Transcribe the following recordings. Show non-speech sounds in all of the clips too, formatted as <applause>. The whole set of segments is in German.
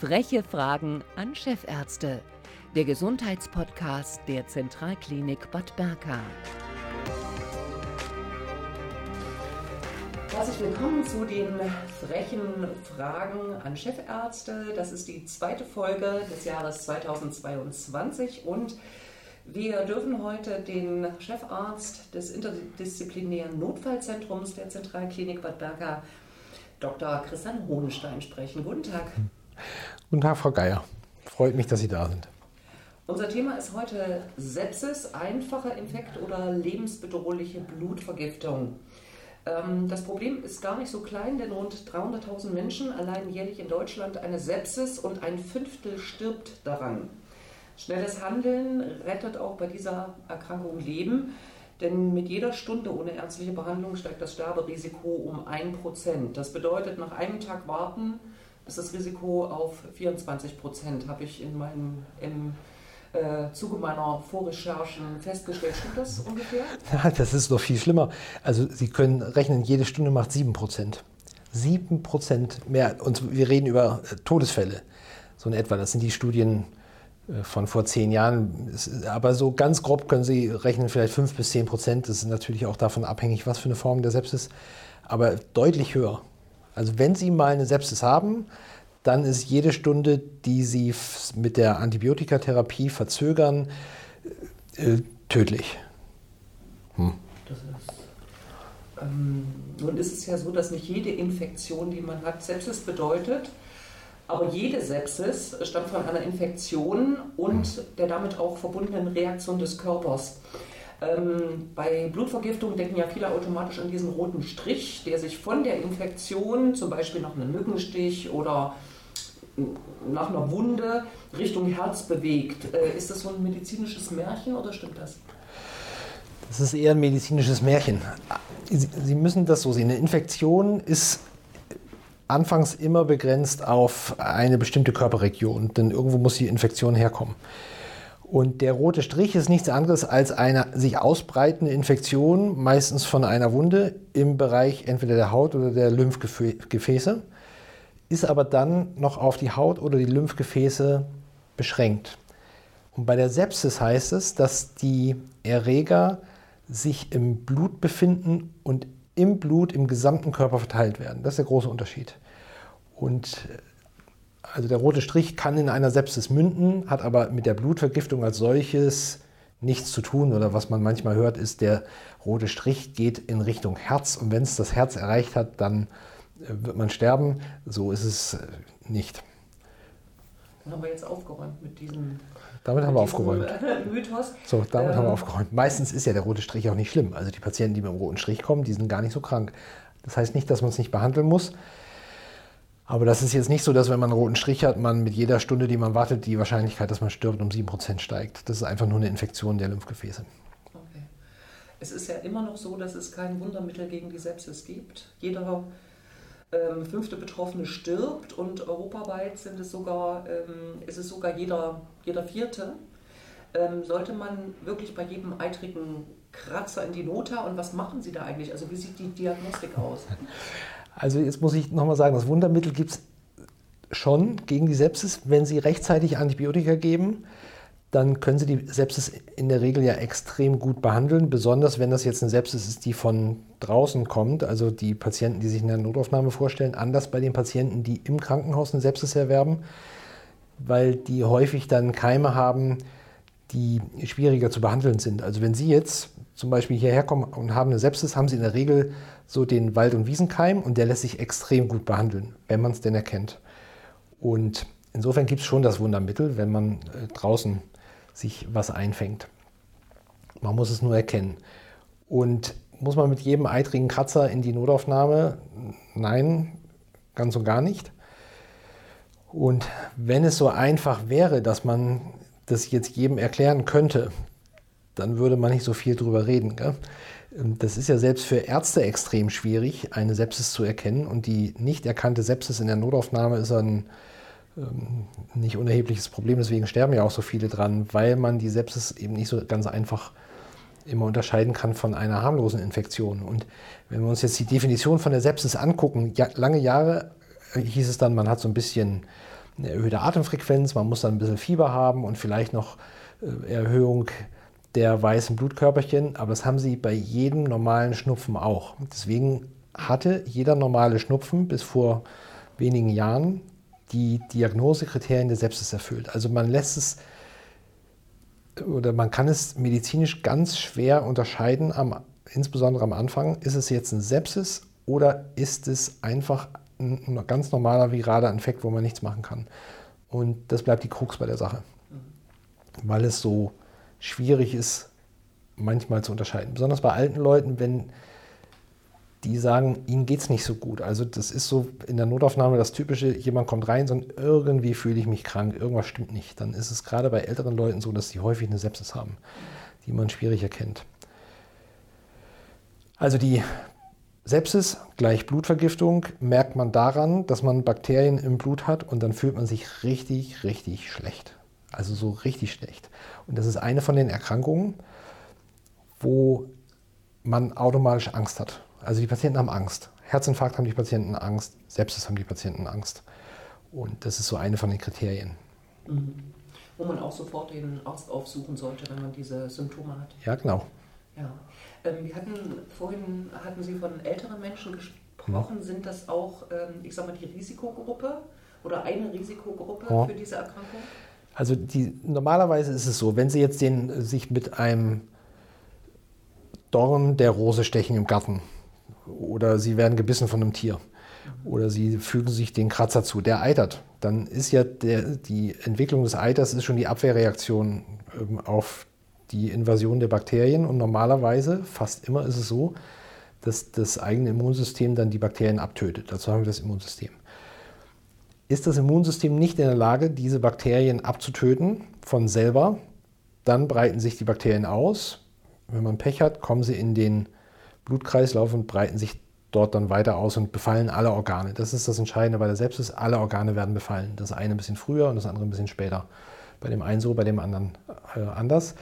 Freche Fragen an Chefärzte. Der Gesundheitspodcast der Zentralklinik Bad Berka. Herzlich willkommen zu den frechen Fragen an Chefärzte. Das ist die zweite Folge des Jahres 2022 und wir dürfen heute den Chefarzt des interdisziplinären Notfallzentrums der Zentralklinik Bad Berka, Dr. Christian Hohenstein, sprechen. Guten Tag. Guten Tag, Frau Geier. Freut mich, dass Sie da sind. Unser Thema ist heute Sepsis, einfacher Infekt oder lebensbedrohliche Blutvergiftung. Ähm, das Problem ist gar nicht so klein, denn rund 300.000 Menschen allein jährlich in Deutschland eine Sepsis und ein Fünftel stirbt daran. Schnelles Handeln rettet auch bei dieser Erkrankung Leben, denn mit jeder Stunde ohne ärztliche Behandlung steigt das Sterberisiko um 1%. Das bedeutet, nach einem Tag warten ist das Risiko auf 24 Prozent, habe ich in meinem, im äh, Zuge meiner Vorrecherchen festgestellt. Stimmt das ungefähr? <laughs> Ja, das ist noch viel schlimmer. Also Sie können rechnen, jede Stunde macht 7 Prozent. 7 Prozent mehr. Und wir reden über äh, Todesfälle, so in etwa. Das sind die Studien äh, von vor zehn Jahren. Aber so ganz grob können Sie rechnen, vielleicht 5 bis 10 Prozent. Das ist natürlich auch davon abhängig, was für eine Form der Sepsis. Aber deutlich höher. Also wenn Sie mal eine Sepsis haben, dann ist jede Stunde, die Sie mit der Antibiotikatherapie verzögern, äh, tödlich. Hm. Das ist, ähm, nun ist es ja so, dass nicht jede Infektion, die man hat, Sepsis bedeutet. Aber jede Sepsis stammt von einer Infektion und der damit auch verbundenen Reaktion des Körpers. Ähm, bei Blutvergiftung denken ja viele automatisch an diesen roten Strich, der sich von der Infektion, zum Beispiel nach einem Mückenstich oder nach einer Wunde Richtung Herz bewegt. Äh, ist das so ein medizinisches Märchen oder stimmt das? Das ist eher ein medizinisches Märchen. Sie müssen das so sehen. Eine Infektion ist anfangs immer begrenzt auf eine bestimmte Körperregion, denn irgendwo muss die Infektion herkommen. Und der rote Strich ist nichts anderes als eine sich ausbreitende Infektion, meistens von einer Wunde im Bereich entweder der Haut oder der Lymphgefäße, ist aber dann noch auf die Haut oder die Lymphgefäße beschränkt. Und bei der Sepsis heißt es, dass die Erreger sich im Blut befinden und im Blut im gesamten Körper verteilt werden. Das ist der große Unterschied. Und also der rote Strich kann in einer Sepsis münden, hat aber mit der Blutvergiftung als solches nichts zu tun. Oder was man manchmal hört, ist, der rote Strich geht in Richtung Herz und wenn es das Herz erreicht hat, dann äh, wird man sterben. So ist es äh, nicht. Dann haben wir jetzt aufgeräumt mit diesem. Damit haben wir aufgeräumt. <laughs> Mythos. So, damit ähm. haben wir ähm. aufgeräumt. Meistens ist ja der rote Strich auch nicht schlimm. Also die Patienten, die mit dem roten Strich kommen, die sind gar nicht so krank. Das heißt nicht, dass man es nicht behandeln muss. Aber das ist jetzt nicht so, dass wenn man einen roten Strich hat, man mit jeder Stunde, die man wartet, die Wahrscheinlichkeit, dass man stirbt, um 7% steigt. Das ist einfach nur eine Infektion der Lymphgefäße. Okay. Es ist ja immer noch so, dass es kein Wundermittel gegen die Sepsis gibt. Jeder ähm, fünfte Betroffene stirbt und europaweit sind es sogar, ähm, ist es sogar jeder, jeder vierte. Ähm, sollte man wirklich bei jedem eitrigen Kratzer in die Nota und was machen Sie da eigentlich? Also wie sieht die Diagnostik aus? <laughs> Also jetzt muss ich nochmal sagen, das Wundermittel gibt es schon gegen die Sepsis. Wenn Sie rechtzeitig Antibiotika geben, dann können Sie die Sepsis in der Regel ja extrem gut behandeln, besonders wenn das jetzt eine Sepsis ist, die von draußen kommt, also die Patienten, die sich in der Notaufnahme vorstellen, anders bei den Patienten, die im Krankenhaus eine Sepsis erwerben, weil die häufig dann Keime haben, die schwieriger zu behandeln sind. Also wenn Sie jetzt zum Beispiel hierher kommen und haben eine Sepsis, haben Sie in der Regel so den Wald- und Wiesenkeim und der lässt sich extrem gut behandeln, wenn man es denn erkennt. Und insofern gibt es schon das Wundermittel, wenn man äh, draußen sich was einfängt. Man muss es nur erkennen. Und muss man mit jedem eitrigen Kratzer in die Notaufnahme? Nein, ganz und gar nicht. Und wenn es so einfach wäre, dass man das jetzt jedem erklären könnte, dann würde man nicht so viel drüber reden. Gell? Ähm, das ist ja selbst für Ärzte extrem schwierig, eine Sepsis zu erkennen. Und die nicht erkannte Sepsis in der Notaufnahme ist ein ähm, nicht unerhebliches Problem. Deswegen sterben ja auch so viele dran, weil man die Sepsis eben nicht so ganz einfach immer unterscheiden kann von einer harmlosen Infektion. Und wenn wir uns jetzt die Definition von der Sepsis angucken, ja, lange Jahre hieß es dann, man hat so ein bisschen eine erhöhte Atemfrequenz, man muss dann ein bisschen Fieber haben und vielleicht noch äh, Erhöhung der weißen Blutkörperchen, aber das haben sie bei jedem normalen Schnupfen auch. Deswegen hatte jeder normale Schnupfen bis vor wenigen Jahren die Diagnosekriterien der Sepsis erfüllt. Also man lässt es oder man kann es medizinisch ganz schwer unterscheiden, am, insbesondere am Anfang, ist es jetzt ein Sepsis oder ist es einfach ein ganz normaler viraler Infekt, wo man nichts machen kann. Und das bleibt die Krux bei der Sache, weil es so schwierig ist, manchmal zu unterscheiden. Besonders bei alten Leuten, wenn die sagen, ihnen geht es nicht so gut. Also das ist so in der Notaufnahme das Typische, jemand kommt rein und irgendwie fühle ich mich krank, irgendwas stimmt nicht. Dann ist es gerade bei älteren Leuten so, dass sie häufig eine Sepsis haben, die man schwierig erkennt. Also die Sepsis gleich Blutvergiftung merkt man daran, dass man Bakterien im Blut hat und dann fühlt man sich richtig, richtig schlecht. Also so richtig schlecht. Und das ist eine von den Erkrankungen, wo man automatisch Angst hat. Also die Patienten haben Angst. Herzinfarkt haben die Patienten Angst, Sepsis haben die Patienten Angst. Und das ist so eine von den Kriterien. Mhm. Wo man auch sofort den Arzt aufsuchen sollte, wenn man diese Symptome hat. Ja, genau. Ja. Ähm, wir hatten vorhin hatten Sie von älteren Menschen gesprochen. Mhm. Sind das auch, ähm, ich sag mal, die Risikogruppe oder eine Risikogruppe ja. für diese Erkrankung? Also die, normalerweise ist es so, wenn Sie jetzt den, sich mit einem Dorn der Rose stechen im Garten oder Sie werden gebissen von einem Tier oder Sie fügen sich den Kratzer zu, der eitert, dann ist ja der, die Entwicklung des Eiters ist schon die Abwehrreaktion ähm, auf die Invasion der Bakterien und normalerweise, fast immer ist es so, dass das eigene Immunsystem dann die Bakterien abtötet. Dazu haben wir das Immunsystem. Ist das Immunsystem nicht in der Lage, diese Bakterien abzutöten von selber, dann breiten sich die Bakterien aus. Wenn man Pech hat, kommen sie in den Blutkreislauf und breiten sich dort dann weiter aus und befallen alle Organe. Das ist das Entscheidende bei der Sepsis. Alle Organe werden befallen. Das eine ein bisschen früher und das andere ein bisschen später. Bei dem einen so, bei dem anderen äh, anders.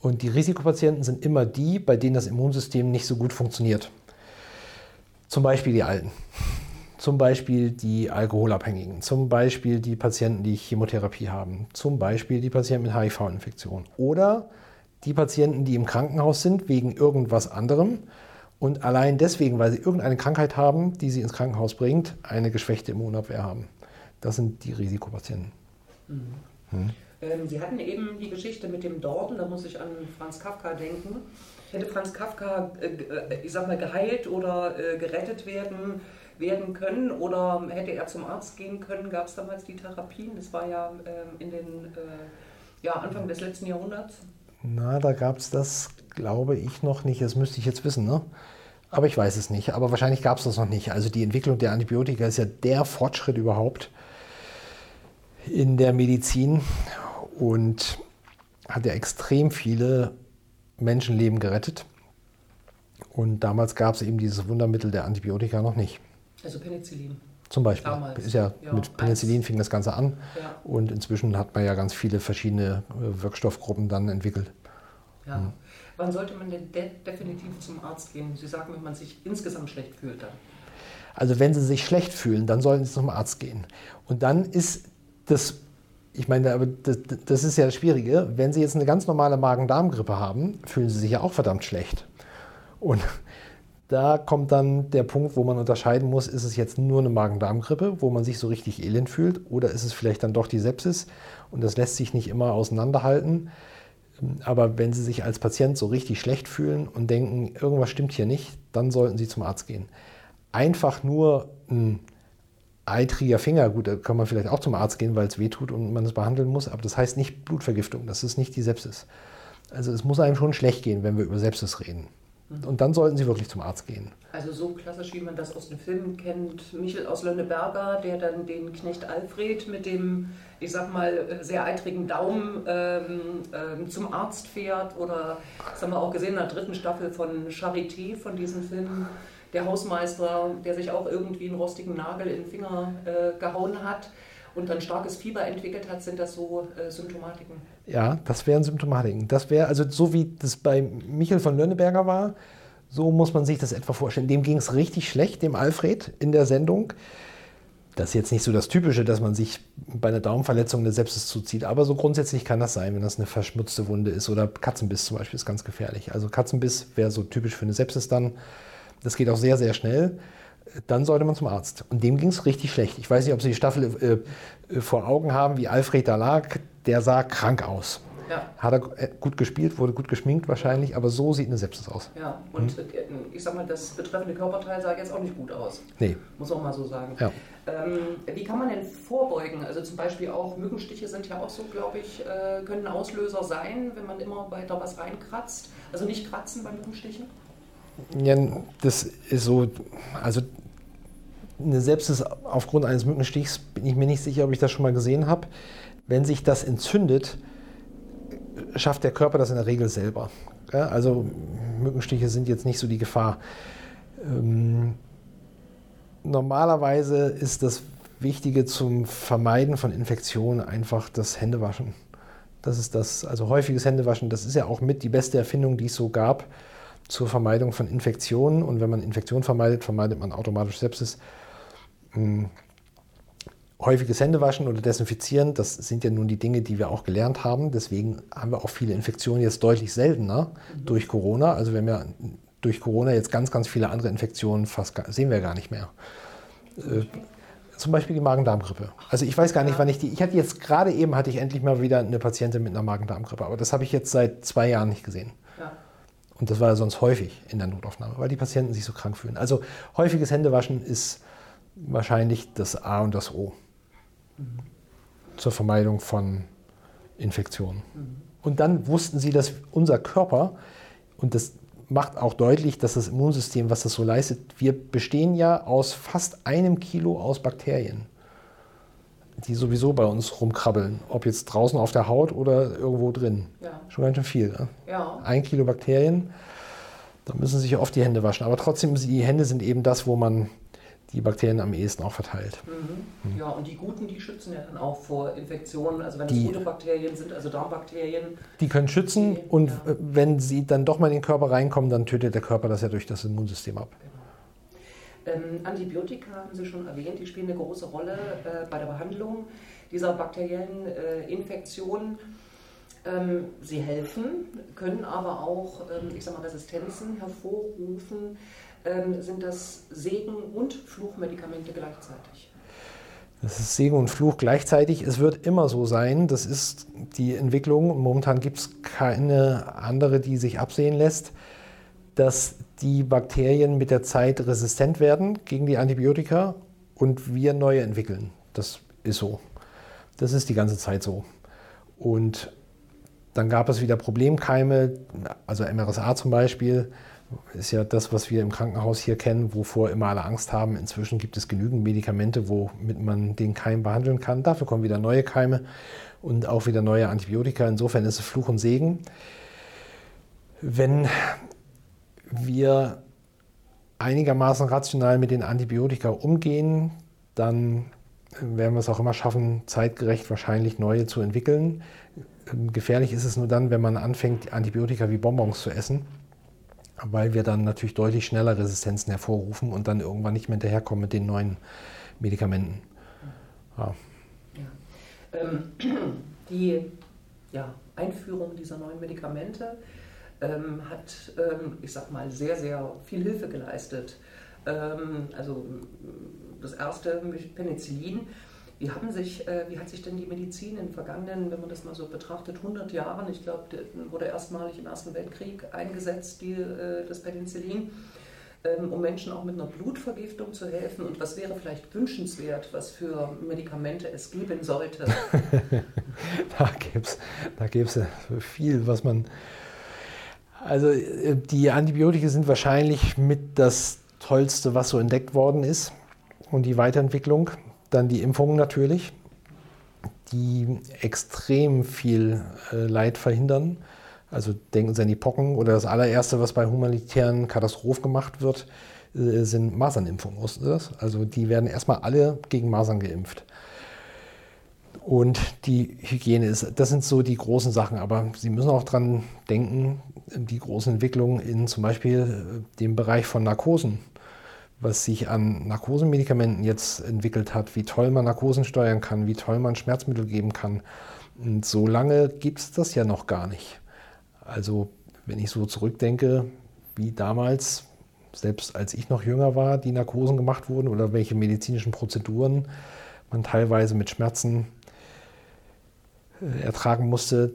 Und die Risikopatienten sind immer die, bei denen das Immunsystem nicht so gut funktioniert. Zum Beispiel die Alten, zum Beispiel die Alkoholabhängigen, zum Beispiel die Patienten, die Chemotherapie haben, zum Beispiel die Patienten mit HIV-Infektion oder die Patienten, die im Krankenhaus sind wegen irgendwas anderem und allein deswegen, weil sie irgendeine Krankheit haben, die sie ins Krankenhaus bringt, eine geschwächte Immunabwehr haben. Das sind die Risikopatienten. Mhm. Hm. Ähm, Sie hatten eben die Geschichte mit dem Dorn, da muss ich an Franz Kafka denken. Hätte Franz Kafka, äh, äh, ich sag mal, geheilt oder äh, gerettet werden, werden können oder hätte er zum Arzt gehen können? Gab es damals die Therapien? Das war ja ähm, in den ja, Anfang des letzten Jahrhunderts. Na, da gab es das, glaube ich, noch nicht. Das müsste ich jetzt wissen, ne? Aber ich weiß es nicht. Aber wahrscheinlich gab es das noch nicht. Also die Entwicklung der Antibiotika ist ja der Fortschritt überhaupt in der Medizin und hat ja extrem viele Menschenleben gerettet. Und damals gab es eben dieses Wundermittel der Antibiotika noch nicht. Also Penicillin. Zum Beispiel. Damals. Ist ja, ja mit Penicillin eins. fing das Ganze an. Ja. Und inzwischen hat man ja ganz viele verschiedene äh, Wirkstoffgruppen dann entwickelt. Ja. Hm. Wann sollte man denn de definitiv zum Arzt gehen? Sie sagen, wenn man sich insgesamt schlecht fühlt dann. Also wenn Sie sich schlecht fühlen, dann sollten Sie zum Arzt gehen. Und dann ist das ich meine, aber das, das, ist ja das Schwierige. Wenn Sie jetzt eine ganz normale Magen-Darm-Grippe haben, fühlen Sie sich ja auch verdammt schlecht. Und da kommt dann der Punkt, wo man unterscheiden muss, ist es jetzt nur eine Magen-Darm-Grippe, wo man sich so richtig elend fühlt, oder ist es vielleicht dann doch die Sepsis? Und das lässt sich nicht immer auseinanderhalten. Aber wenn Sie sich als Patient so richtig schlecht fühlen und denken, irgendwas stimmt hier nicht, dann sollten Sie zum Arzt gehen. Einfach nur ein eitriger Finger, gut, da kann man vielleicht auch zum Arzt gehen, weil es wehtut und man es behandeln muss, aber das heißt nicht Blutvergiftung, das ist nicht die Sepsis. Also es muss einem schon schlecht gehen, wenn wir über Sepsis reden. Mhm. Und dann sollten Sie wirklich zum Arzt gehen. Also so klassisch, wie man das aus den Filmen kennt, Michel aus Lönneberger, der dann den Knecht Alfred mit dem, ich sag mal, sehr eitrigen Daumen ähm, ähm, zum Arzt fährt. Oder das haben wir auch gesehen in der dritten Staffel von Charité, von diesem Film der Hausmeister, der sich auch irgendwie einen rostigen Nagel in den Finger äh, gehauen hat und dann starkes Fieber entwickelt hat, sind das so äh, Symptomatiken? Ja, das wären Symptomatiken. Das wäre, also so wie das bei Michael von Lönneberger war, so muss man sich das etwa vorstellen. Dem ging es richtig schlecht, dem Alfred in der Sendung. Das ist jetzt nicht so das Typische, dass man sich bei einer Daumenverletzung eine Sepsis zuzieht, aber so grundsätzlich kann das sein, wenn das eine verschmutzte Wunde ist oder Katzenbiss zum Beispiel ist ganz gefährlich. Also Katzenbiss wäre so typisch für eine Sepsis dann. Das geht auch sehr, sehr schnell. Dann sollte man zum Arzt. Und dem ging es richtig schlecht. Ich weiß nicht, ob Sie die Staffel äh, vor Augen haben, wie Alfred da lag. Der sah krank aus. Ja. Hat er äh, gut gespielt, wurde gut geschminkt wahrscheinlich, aber so sieht eine Sepsis aus. Ja, und hm. ich sag mal, das betreffende Körperteil sah jetzt auch nicht gut aus. Nee. Muss man mal so sagen. Ja. Ähm, wie kann man denn vorbeugen? Also zum Beispiel auch Mückenstiche sind ja auch so, glaube ich, äh, können Auslöser sein, wenn man immer weiter was reinkratzt. Also nicht kratzen bei Mückenstichen? Ja, das ist so, also eine Sepsis aufgrund eines Mückenstichs bin ich mir nicht sicher, ob ich das schon mal gesehen habe. Wenn sich das entzündet, schafft der Körper das in der Regel selber. Also Mückenstiche sind jetzt nicht so die Gefahr. Ähm, normalerweise ist das Wichtige zum Vermeiden von Infektionen einfach das Händewaschen. Das ist das, also häufiges Händewaschen, das ist ja auch mit die beste Erfindung, die es so gab zur Vermeidung von Infektionen. Und wenn man Infektionen vermeidet, vermeidet man automatisch Sepsis. Hm, häufiges Händewaschen oder Desinfizieren, das sind ja nun die Dinge, die wir auch gelernt haben. Deswegen haben wir auch viele Infektionen jetzt deutlich seltener mhm. durch Corona. Also wir haben ja durch Corona jetzt ganz, ganz viele andere Infektionen fast sehen wir gar nicht mehr. Äh, zum Beispiel die Magen-Darm-Grippe. Also ich weiß gar nicht, wann ich die. Ich hatte jetzt gerade eben hatte ich endlich mal wieder eine Patientin mit einer Magen-Darm-Grippe, aber das habe ich jetzt seit zwei Jahren nicht gesehen. Ja. Und das war ja sonst häufig in der Notaufnahme, weil die Patienten sich so krank fühlen. Also häufiges Händewaschen ist wahrscheinlich das A und das O zur Vermeidung von Infektionen. Und dann wussten sie, dass unser Körper, und das macht auch deutlich, dass das Immunsystem, was das so leistet, wir bestehen ja aus fast einem Kilo aus Bakterien, die sowieso bei uns rumkrabbeln, ob jetzt draußen auf der Haut oder irgendwo drin. Ja. Schon ganz schön viel. Ne? Ja. Ein Kilo Bakterien, da müssen sich oft die Hände waschen. Aber trotzdem, die Hände sind eben das, wo man die Bakterien am ehesten auch verteilt. Mhm. Ja, und die guten, die schützen ja dann auch vor Infektionen. Also wenn es gute Bakterien sind, also Darmbakterien. Die können schützen die, und ja. wenn sie dann doch mal in den Körper reinkommen, dann tötet der Körper das ja durch das Immunsystem ab. Genau. Ähm, Antibiotika haben Sie schon erwähnt, die spielen eine große Rolle äh, bei der Behandlung dieser bakteriellen äh, Infektionen. Ähm, sie helfen, können aber auch, ähm, ich sag mal, Resistenzen hervorrufen ähm, sind das Segen- und Fluchmedikamente gleichzeitig. Das ist Segen und Fluch gleichzeitig. Es wird immer so sein. Das ist die Entwicklung. Momentan gibt es keine andere, die sich absehen lässt, dass die Bakterien mit der Zeit resistent werden gegen die Antibiotika und wir neue entwickeln. Das ist so. Das ist die ganze Zeit so. Und dann gab es wieder Problemkeime, also MRSA zum Beispiel ist ja das, was wir im Krankenhaus hier kennen, wovor immer alle Angst haben. Inzwischen gibt es genügend Medikamente, womit man den Keim behandeln kann. Dafür kommen wieder neue Keime und auch wieder neue Antibiotika. Insofern ist es Fluch und Segen. Wenn wir einigermaßen rational mit den Antibiotika umgehen, dann werden wir es auch immer schaffen, zeitgerecht wahrscheinlich neue zu entwickeln. Gefährlich ist es nur dann, wenn man anfängt, Antibiotika wie Bonbons zu essen weil wir dann natürlich deutlich schneller Resistenzen hervorrufen und dann irgendwann nicht mehr hinterherkommen mit den neuen Medikamenten. Ja. Ja. Ähm, <clears throat> die ja, Einführung dieser neuen Medikamente ähm, hat, ähm, ich sag mal, sehr, sehr viel Hilfe geleistet. Ähm, also das erste Penicillin wie, haben sich, äh, wie hat sich denn die Medizin in den vergangenen, wenn man das mal so betrachtet, 100 Jahren, ich glaube, wurde erstmalig im Ersten Weltkrieg eingesetzt, die, äh, das Penicillin, ähm, um Menschen auch mit einer Blutvergiftung zu helfen? Und was wäre vielleicht wünschenswert, was für Medikamente es geben sollte? <laughs> da gäbe es da gäb's viel, was man. Also, äh, die Antibiotika sind wahrscheinlich mit das Tollste, was so entdeckt worden ist. Und die Weiterentwicklung. Dann die Impfungen natürlich, die extrem viel äh, Leid verhindern. Also denken Sie an die Pocken oder das allererste, was bei humanitären Katastrophen gemacht wird, äh, sind Masernimpfungen. Also die werden erstmal alle gegen Masern geimpft. Und die Hygiene ist, das sind so die großen Sachen. Aber Sie müssen auch dran denken, die großen Entwicklungen in zum Beispiel äh, dem Bereich von Narkosen was sich an Narkosemedikamenten jetzt entwickelt hat, wie toll man Narkosen steuern kann, wie toll man Schmerzmittel geben kann. Und so lange gibt es das ja noch gar nicht. Also wenn ich so zurückdenke, wie damals, selbst als ich noch jünger war, die Narkosen gemacht wurden oder welche medizinischen Prozeduren man teilweise mit Schmerzen ertragen musste,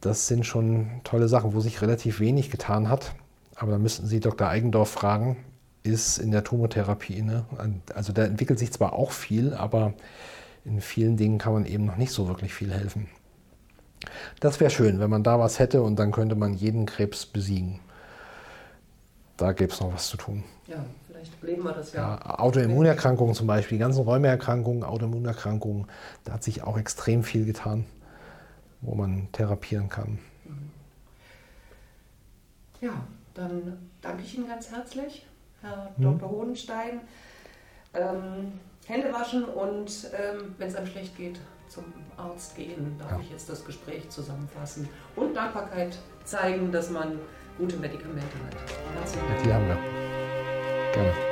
das sind schon tolle Sachen, wo sich relativ wenig getan hat. Aber da müssten Sie Dr. Eigendorf fragen, ist in der Tumortherapie. Ne? Also da entwickelt sich zwar auch viel, aber in vielen Dingen kann man eben noch nicht so wirklich viel helfen. Das wäre schön, wenn man da was hätte und dann könnte man jeden Krebs besiegen. Da gäbe es noch was zu tun. Ja, vielleicht leben wir das ja. ja Autoimmunerkrankungen zum Beispiel, die ganzen Räumeerkrankungen, Autoimmunerkrankungen, da hat sich auch extrem viel getan, wo man therapieren kann. Ja, dann danke ich Ihnen ganz herzlich, Herr hm. Dr. Hohenstein. Ähm, Hände waschen und ähm, wenn es einem schlecht geht, zum Arzt gehen, darf ja. ich jetzt das Gespräch zusammenfassen und Dankbarkeit zeigen, dass man gute Medikamente hat. Herzlichen Dank. Die haben wir. Gerne.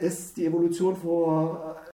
Ist die Evolution vor